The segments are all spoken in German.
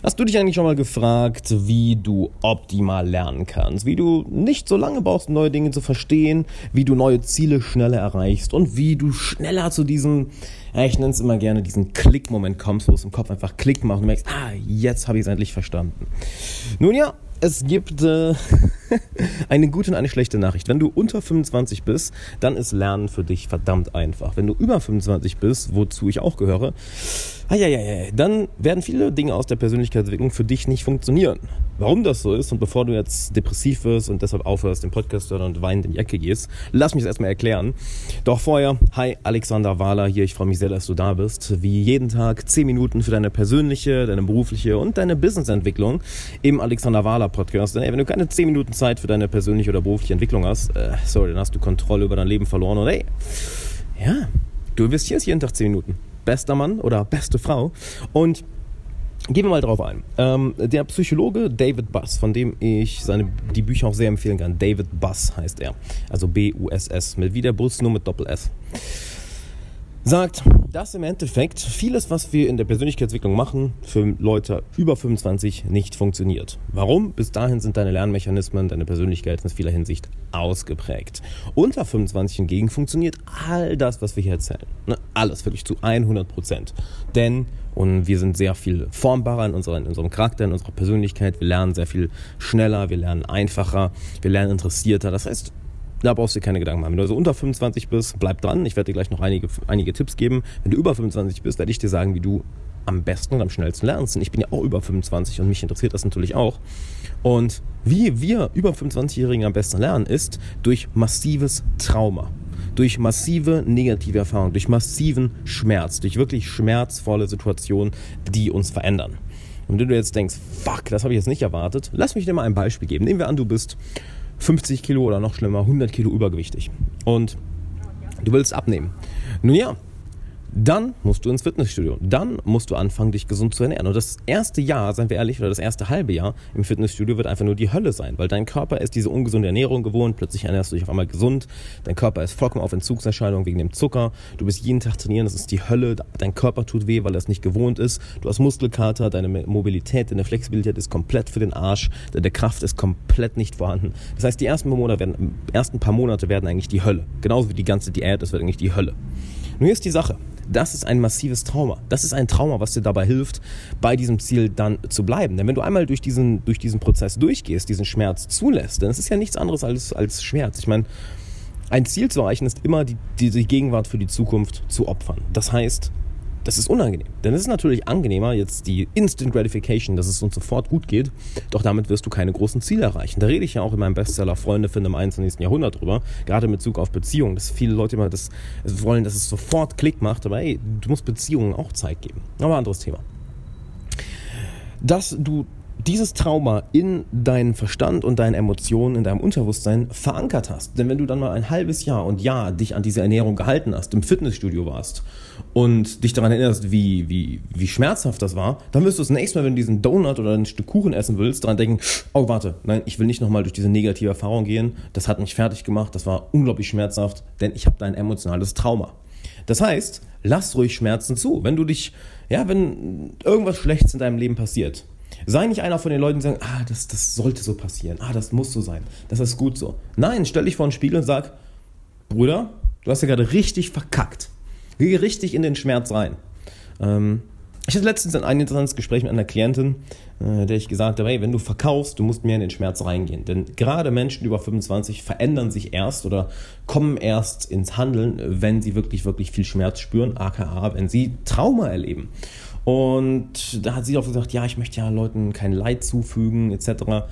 Hast du dich eigentlich schon mal gefragt, wie du optimal lernen kannst? Wie du nicht so lange brauchst, neue Dinge zu verstehen, wie du neue Ziele schneller erreichst und wie du schneller zu diesem, ich nenne es immer gerne, diesen Klick-Moment kommst, wo es im Kopf einfach Klick macht und merkst, ah, jetzt habe ich es endlich verstanden. Nun ja, es gibt äh, eine gute und eine schlechte Nachricht. Wenn du unter 25 bist, dann ist Lernen für dich verdammt einfach. Wenn du über 25 bist, wozu ich auch gehöre, dann werden viele Dinge aus der Persönlichkeitsentwicklung für dich nicht funktionieren. Warum das so ist und bevor du jetzt depressiv wirst und deshalb aufhörst, den Podcast zu hören und weinend in die Ecke gehst, lass mich das erstmal erklären. Doch vorher, hi, Alexander Wahler hier. Ich freue mich sehr, dass du da bist. Wie jeden Tag 10 Minuten für deine persönliche, deine berufliche und deine Businessentwicklung im Alexander Wahler Podcast. Denn ey, wenn du keine 10 Minuten Zeit für deine persönliche oder berufliche Entwicklung hast, äh, sorry, dann hast du Kontrolle über dein Leben verloren und ey, ja, du investierst jeden Tag 10 Minuten. Bester Mann oder beste Frau und Gehen wir mal drauf ein. Ähm, der Psychologe David Buss, von dem ich seine, die Bücher auch sehr empfehlen kann. David Buss heißt er. Also B-U-S-S. Mit wie der Bus, nur mit Doppel-S sagt, dass im Endeffekt vieles, was wir in der Persönlichkeitsentwicklung machen, für Leute über 25 nicht funktioniert. Warum? Bis dahin sind deine Lernmechanismen, deine Persönlichkeit in vieler Hinsicht ausgeprägt. Unter 25 hingegen funktioniert all das, was wir hier erzählen. Ne? Alles, wirklich zu 100 Prozent. Denn und wir sind sehr viel formbarer in, unserer, in unserem Charakter, in unserer Persönlichkeit. Wir lernen sehr viel schneller, wir lernen einfacher, wir lernen interessierter. Das heißt, da brauchst du dir keine Gedanken machen. Wenn du also unter 25 bist, bleib dran. Ich werde dir gleich noch einige, einige Tipps geben. Wenn du über 25 bist, werde ich dir sagen, wie du am besten und am schnellsten lernst. Und ich bin ja auch über 25 und mich interessiert das natürlich auch. Und wie wir über 25-Jährigen am besten lernen, ist durch massives Trauma. Durch massive negative Erfahrungen, durch massiven Schmerz, durch wirklich schmerzvolle Situationen, die uns verändern. Und wenn du jetzt denkst, fuck, das habe ich jetzt nicht erwartet, lass mich dir mal ein Beispiel geben. Nehmen wir an, du bist 50 Kilo oder noch schlimmer 100 Kilo übergewichtig und du willst abnehmen. Nun ja, dann musst du ins Fitnessstudio. Dann musst du anfangen, dich gesund zu ernähren. Und das erste Jahr, seien wir ehrlich, oder das erste halbe Jahr im Fitnessstudio wird einfach nur die Hölle sein, weil dein Körper ist diese ungesunde Ernährung gewohnt. Plötzlich ernährst du dich auf einmal gesund. Dein Körper ist vollkommen auf Entzugserscheinungen wegen dem Zucker. Du bist jeden Tag trainieren, das ist die Hölle. Dein Körper tut weh, weil er es nicht gewohnt ist. Du hast Muskelkater, deine Mobilität, deine Flexibilität ist komplett für den Arsch. Deine Kraft ist komplett nicht vorhanden. Das heißt, die ersten, Monate werden, ersten paar Monate werden eigentlich die Hölle. Genauso wie die ganze Diät, das wird eigentlich die Hölle. Hier ist die Sache. Das ist ein massives Trauma. Das ist ein Trauma, was dir dabei hilft, bei diesem Ziel dann zu bleiben. Denn wenn du einmal durch diesen, durch diesen Prozess durchgehst, diesen Schmerz zulässt, dann ist es ja nichts anderes als, als Schmerz. Ich meine, ein Ziel zu erreichen ist immer die, die, die Gegenwart für die Zukunft zu opfern. Das heißt, das ist unangenehm. Denn es ist natürlich angenehmer, jetzt die Instant Gratification, dass es uns sofort gut geht, doch damit wirst du keine großen Ziele erreichen. Da rede ich ja auch in meinem Bestseller Freunde finden im 21. Jahrhundert drüber, gerade in Bezug auf Beziehungen, dass viele Leute immer das wollen, dass es sofort Klick macht, aber ey, du musst Beziehungen auch Zeit geben. Aber anderes Thema. Dass du dieses Trauma in deinen Verstand und deinen Emotionen, in deinem Unterbewusstsein verankert hast. Denn wenn du dann mal ein halbes Jahr und Jahr dich an diese Ernährung gehalten hast, im Fitnessstudio warst und dich daran erinnerst, wie, wie, wie schmerzhaft das war, dann wirst du das nächste Mal, wenn du diesen Donut oder ein Stück Kuchen essen willst, daran denken, oh warte, nein, ich will nicht nochmal durch diese negative Erfahrung gehen, das hat mich fertig gemacht, das war unglaublich schmerzhaft, denn ich habe da ein emotionales Trauma. Das heißt, lass ruhig Schmerzen zu. Wenn du dich, ja, wenn irgendwas Schlechtes in deinem Leben passiert, Sei nicht einer von den Leuten, die sagen, ah, das, das sollte so passieren, ah, das muss so sein, das ist gut so. Nein, stell dich vor den Spiegel und sag, Bruder, du hast ja gerade richtig verkackt. Geh richtig in den Schmerz rein. Ähm, ich hatte letztens ein interessantes Gespräch mit einer Klientin, äh, der ich gesagt habe, hey, wenn du verkaufst, du musst mehr in den Schmerz reingehen. Denn gerade Menschen über 25 verändern sich erst oder kommen erst ins Handeln, wenn sie wirklich, wirklich viel Schmerz spüren, aka wenn sie Trauma erleben. Und da hat sie auch gesagt, ja, ich möchte ja Leuten kein Leid zufügen, etc.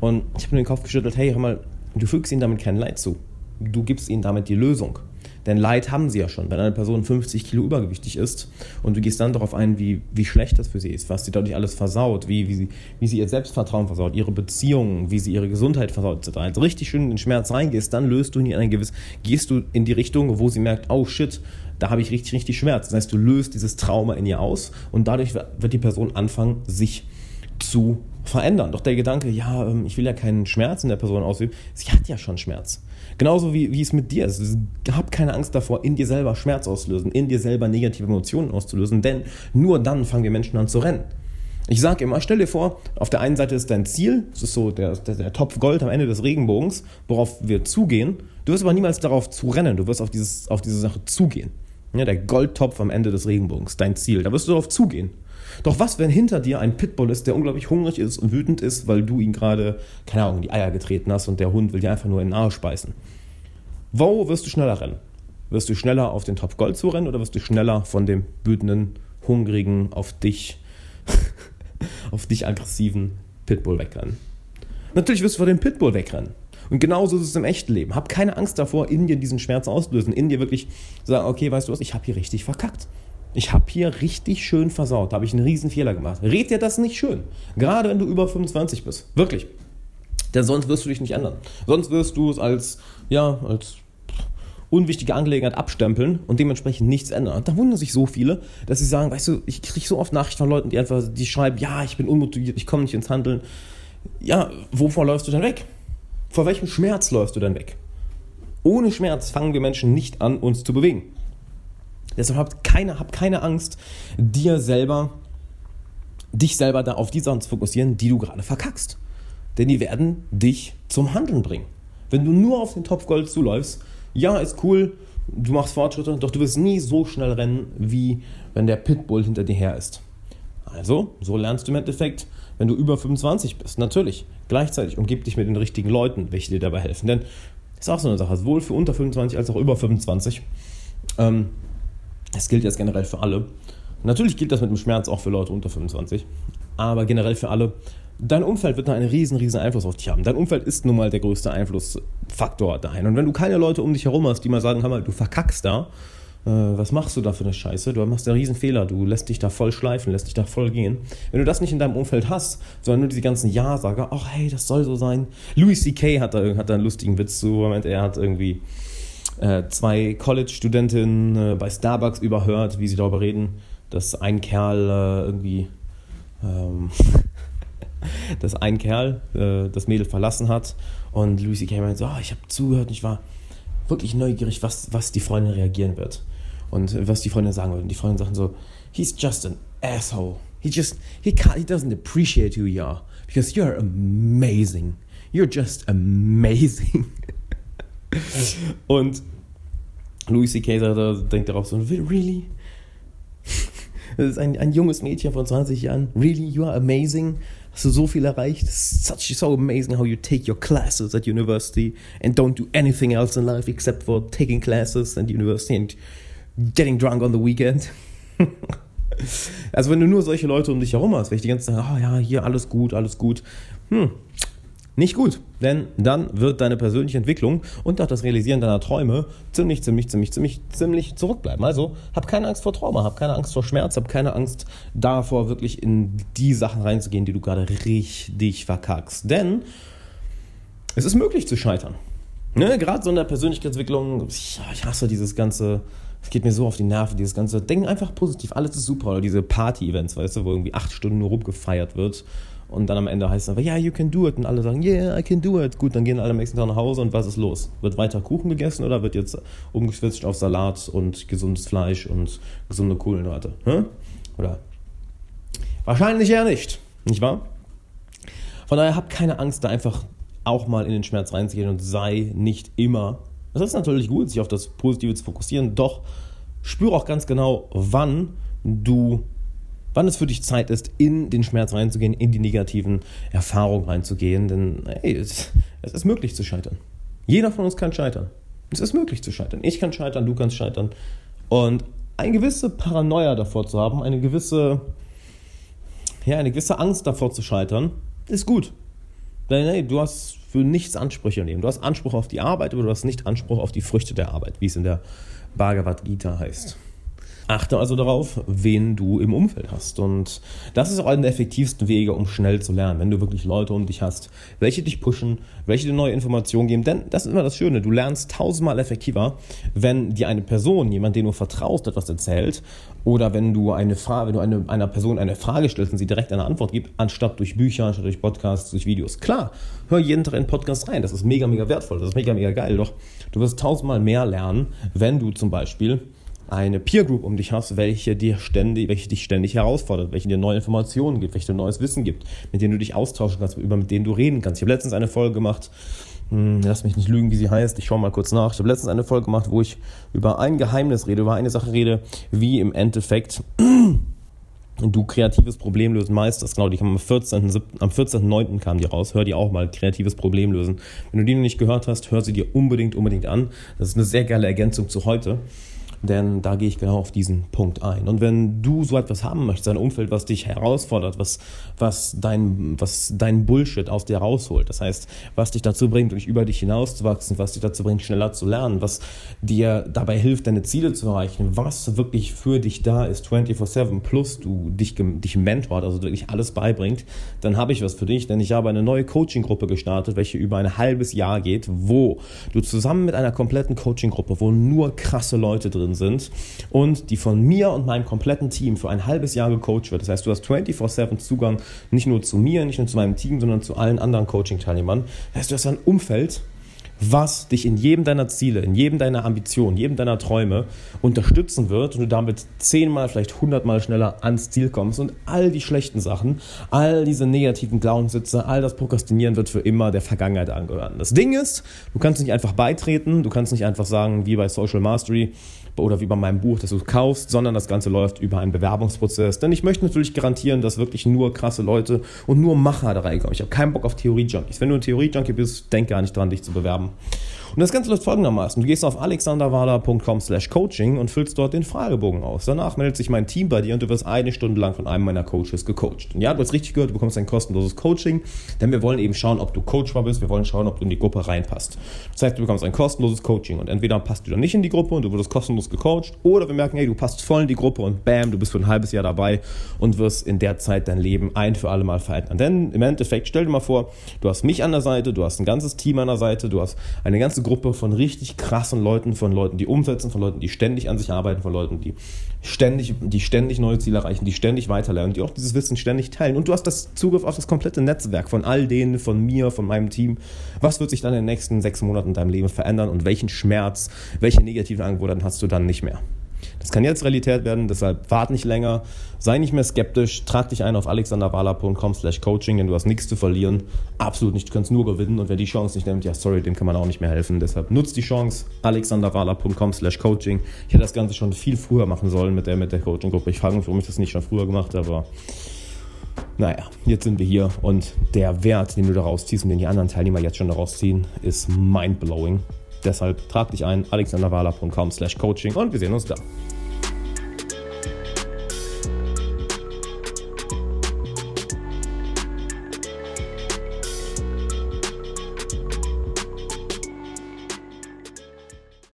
Und ich habe mir den Kopf geschüttelt, hey, hör mal, du fügst ihnen damit kein Leid zu. Du gibst ihnen damit die Lösung. Denn Leid haben sie ja schon. Wenn eine Person 50 Kilo übergewichtig ist und du gehst dann darauf ein, wie, wie schlecht das für sie ist, was sie dadurch alles versaut, wie, wie, sie, wie sie ihr Selbstvertrauen versaut, ihre Beziehungen, wie sie ihre Gesundheit versaut, etc. Also richtig schön in den Schmerz reingehst, dann löst du in ein gewiss, gehst du in die Richtung, wo sie merkt, oh shit, da habe ich richtig, richtig Schmerz. Das heißt, du löst dieses Trauma in ihr aus und dadurch wird die Person anfangen, sich zu verändern. Doch der Gedanke, ja, ähm, ich will ja keinen Schmerz in der Person ausüben, sie hat ja schon Schmerz. Genauso wie, wie es mit dir ist. Hab keine Angst davor, in dir selber Schmerz auszulösen, in dir selber negative Emotionen auszulösen, denn nur dann fangen wir Menschen an zu rennen. Ich sage immer, stell dir vor, auf der einen Seite ist dein Ziel, das ist so der, der, der Topf Gold am Ende des Regenbogens, worauf wir zugehen. Du wirst aber niemals darauf zu rennen, du wirst auf, dieses, auf diese Sache zugehen. Ja, der Goldtopf am Ende des Regenbogens, dein Ziel, da wirst du darauf zugehen. Doch was, wenn hinter dir ein Pitbull ist, der unglaublich hungrig ist und wütend ist, weil du ihn gerade, keine Ahnung, in die Eier getreten hast und der Hund will dir einfach nur in den Arsch beißen? Wo wirst du schneller rennen? Wirst du schneller auf den Topf Gold zu rennen oder wirst du schneller von dem wütenden, hungrigen, auf dich, auf dich aggressiven Pitbull wegrennen? Natürlich wirst du vor dem Pitbull wegrennen. Und genauso ist es im echten Leben. Hab keine Angst davor, in dir diesen Schmerz auszulösen. In dir wirklich sagen, okay, weißt du was, ich habe hier richtig verkackt. Ich habe hier richtig schön versaut. Da habe ich einen riesen Fehler gemacht. Red dir das nicht schön. Gerade wenn du über 25 bist. Wirklich. Denn sonst wirst du dich nicht ändern. Sonst wirst du es als, ja, als unwichtige Angelegenheit abstempeln und dementsprechend nichts ändern. Und da wundern sich so viele, dass sie sagen, weißt du, ich kriege so oft Nachrichten von Leuten, die einfach, die schreiben, ja, ich bin unmotiviert, ich komme nicht ins Handeln. Ja, wovor läufst du denn weg? Vor welchem Schmerz läufst du denn weg? Ohne Schmerz fangen wir Menschen nicht an, uns zu bewegen. Deshalb hab keine, hab keine Angst, dir selber, dich selber da auf die Sachen zu fokussieren, die du gerade verkackst. Denn die werden dich zum Handeln bringen. Wenn du nur auf den Topf Gold zuläufst, ja, ist cool, du machst Fortschritte, doch du wirst nie so schnell rennen, wie wenn der Pitbull hinter dir her ist. Also, so lernst du im Endeffekt, wenn du über 25 bist. Natürlich, gleichzeitig umgib dich mit den richtigen Leuten, welche dir dabei helfen. Denn ist auch so eine Sache, sowohl für unter 25 als auch über 25. Ähm, das gilt jetzt generell für alle. Natürlich gilt das mit dem Schmerz auch für Leute unter 25, aber generell für alle. Dein Umfeld wird da einen riesen, riesen Einfluss auf dich haben. Dein Umfeld ist nun mal der größte Einflussfaktor dahin. Und wenn du keine Leute um dich herum hast, die mal sagen, hör mal, du verkackst da, äh, was machst du da für eine Scheiße? Du machst einen riesen Fehler, du lässt dich da voll schleifen, lässt dich da voll gehen. Wenn du das nicht in deinem Umfeld hast, sondern nur diese ganzen Ja-Sager, ach hey, das soll so sein. Louis C.K. hat da, hat da einen lustigen Witz zu, Moment, er hat irgendwie zwei College-Studentinnen äh, bei Starbucks überhört, wie sie darüber reden, dass ein Kerl äh, irgendwie, ähm, dass ein Kerl äh, das Mädel verlassen hat und Lucy Kay meint so, oh, ich habe zugehört und ich war wirklich neugierig, was, was die Freundin reagieren wird und was die Freundin sagen wird. Und die Freundin sagt so, he's just an asshole. He just, he can't, he doesn't appreciate who you are because you're amazing. You're just amazing. Und Louis C.K. denkt darauf so, really? Das ist ein, ein junges Mädchen von 20 Jahren. Really? You are amazing? Hast du so viel erreicht? It's such so amazing how you take your classes at university and don't do anything else in life except for taking classes at university and getting drunk on the weekend. also wenn du nur solche Leute um dich herum hast, wenn ich die ganze Zeit, oh ja, hier alles gut, alles gut. Hm, nicht gut, denn dann wird deine persönliche Entwicklung und auch das Realisieren deiner Träume ziemlich, ziemlich, ziemlich, ziemlich, ziemlich zurückbleiben. Also hab keine Angst vor Trauma, hab keine Angst vor Schmerz, hab keine Angst davor, wirklich in die Sachen reinzugehen, die du gerade richtig verkackst. Denn es ist möglich zu scheitern. Ne? Gerade so in der Persönlichkeitsentwicklung, ich, ich hasse dieses ganze, es geht mir so auf die Nerven, dieses ganze, denken einfach positiv, alles ist super. Oder diese Party-Events, weißt du, wo irgendwie acht Stunden nur rumgefeiert wird und dann am Ende heißt es einfach, ja, yeah, you can do it. Und alle sagen, yeah, I can do it. Gut, dann gehen alle am nächsten Tag nach Hause und was ist los? Wird weiter Kuchen gegessen oder wird jetzt umgeswitcht auf Salat und gesundes Fleisch und gesunde Kohlenhydrate? Hm? Oder? Wahrscheinlich eher nicht, nicht wahr? Von daher hab keine Angst, da einfach auch mal in den Schmerz reinzugehen und sei nicht immer. Es ist natürlich gut, sich auf das Positive zu fokussieren, doch spüre auch ganz genau, wann du wann es für dich Zeit ist, in den Schmerz reinzugehen, in die negativen Erfahrungen reinzugehen. Denn hey, es, es ist möglich zu scheitern. Jeder von uns kann scheitern. Es ist möglich zu scheitern. Ich kann scheitern, du kannst scheitern. Und eine gewisse Paranoia davor zu haben, eine gewisse, ja, eine gewisse Angst davor zu scheitern, ist gut. Denn hey, du hast für nichts Ansprüche Leben. Du hast Anspruch auf die Arbeit, aber du hast nicht Anspruch auf die Früchte der Arbeit, wie es in der Bhagavad Gita heißt. Achte also darauf, wen du im Umfeld hast. Und das ist auch einer der effektivsten Wege, um schnell zu lernen, wenn du wirklich Leute um dich hast, welche dich pushen, welche dir neue Informationen geben. Denn das ist immer das Schöne, du lernst tausendmal effektiver, wenn dir eine Person, jemand, den du vertraust, etwas erzählt, oder wenn du eine Frage, wenn du eine, einer Person eine Frage stellst und sie direkt eine Antwort gibt, anstatt durch Bücher, anstatt durch Podcasts, durch Videos. Klar, hör jeden Tag in Podcast rein. Das ist mega, mega wertvoll. Das ist mega, mega geil. Doch du wirst tausendmal mehr lernen, wenn du zum Beispiel eine Peer Group um dich hast, welche dir ständig, welche dich ständig herausfordert, welche dir neue Informationen gibt, welche dir neues Wissen gibt, mit denen du dich austauschen kannst, über mit denen du reden kannst. Ich habe letztens eine Folge gemacht, hm, lass mich nicht lügen, wie sie heißt. Ich schaue mal kurz nach. Ich habe letztens eine Folge gemacht, wo ich über ein Geheimnis rede, über eine Sache rede, wie im Endeffekt du kreatives Problem lösen meisterst. Genau, die kam am 14.9. Am 14. kam die raus. Hör die auch mal, kreatives Problem lösen. Wenn du die noch nicht gehört hast, hör sie dir unbedingt, unbedingt an. Das ist eine sehr geile Ergänzung zu heute denn da gehe ich genau auf diesen Punkt ein. Und wenn du so etwas haben möchtest, ein Umfeld, was dich herausfordert, was, was, dein, was dein Bullshit aus dir rausholt, das heißt, was dich dazu bringt, durch über dich hinauszuwachsen, was dich dazu bringt, schneller zu lernen, was dir dabei hilft, deine Ziele zu erreichen, was wirklich für dich da ist, 24-7, plus du dich, dich mentort, also wirklich alles beibringt, dann habe ich was für dich, denn ich habe eine neue Coaching-Gruppe gestartet, welche über ein halbes Jahr geht, wo du zusammen mit einer kompletten Coaching-Gruppe, wo nur krasse Leute drin drin sind und die von mir und meinem kompletten Team für ein halbes Jahr gecoacht wird. Das heißt, du hast 24-7 Zugang nicht nur zu mir, nicht nur zu meinem Team, sondern zu allen anderen Coaching-Teilnehmern. Das heißt, du hast ein Umfeld, was dich in jedem deiner Ziele, in jedem deiner Ambitionen, jedem deiner Träume unterstützen wird und du damit zehnmal, vielleicht hundertmal schneller ans Ziel kommst und all die schlechten Sachen, all diese negativen Glaubenssitze, all das Prokrastinieren wird für immer der Vergangenheit angehören. Das Ding ist, du kannst nicht einfach beitreten, du kannst nicht einfach sagen, wie bei Social Mastery, oder wie bei meinem Buch, das du kaufst, sondern das Ganze läuft über einen Bewerbungsprozess. Denn ich möchte natürlich garantieren, dass wirklich nur krasse Leute und nur Macher da reinkommen. Ich habe keinen Bock auf Theorie-Junkies. Wenn du ein Theorie-Junkie bist, denk gar nicht dran, dich zu bewerben. Und das Ganze läuft folgendermaßen. Du gehst auf alexanderwala.com slash coaching und füllst dort den Fragebogen aus. Danach meldet sich mein Team bei dir und du wirst eine Stunde lang von einem meiner Coaches gecoacht. Und ja, du hast richtig gehört, du bekommst ein kostenloses Coaching, denn wir wollen eben schauen, ob du coachbar bist, wir wollen schauen, ob du in die Gruppe reinpasst. Das heißt, du bekommst ein kostenloses Coaching und entweder passt du dann nicht in die Gruppe und du wirst kostenlos gecoacht oder wir merken, hey, du passt voll in die Gruppe und bam, du bist für ein halbes Jahr dabei und wirst in der Zeit dein Leben ein für alle Mal verändern. Denn im Endeffekt, stell dir mal vor, du hast mich an der Seite, du hast ein ganzes Team an der Seite, du hast eine ganze Gruppe von richtig krassen Leuten, von Leuten, die umsetzen, von Leuten, die ständig an sich arbeiten, von Leuten, die ständig, die ständig neue Ziele erreichen, die ständig weiterlernen, die auch dieses Wissen ständig teilen. Und du hast das Zugriff auf das komplette Netzwerk von all denen, von mir, von meinem Team. Was wird sich dann in den nächsten sechs Monaten in deinem Leben verändern und welchen Schmerz, welche negativen Angebote hast du dann nicht mehr? Das kann jetzt Realität werden, deshalb wart nicht länger, sei nicht mehr skeptisch, trag dich ein auf alexanderwala.com slash coaching, denn du hast nichts zu verlieren, absolut nicht, du kannst nur gewinnen. Und wer die Chance nicht nimmt, ja sorry, dem kann man auch nicht mehr helfen, deshalb nutzt die Chance, alexanderwala.com slash coaching. Ich hätte das Ganze schon viel früher machen sollen mit der, mit der Coaching-Gruppe, ich frage mich, warum ich das nicht schon früher gemacht habe, aber naja, jetzt sind wir hier und der Wert, den du daraus ziehst und den die anderen Teilnehmer jetzt schon daraus ziehen, ist mindblowing. Deshalb trag dich ein, alexanderwala.com slash coaching und wir sehen uns da.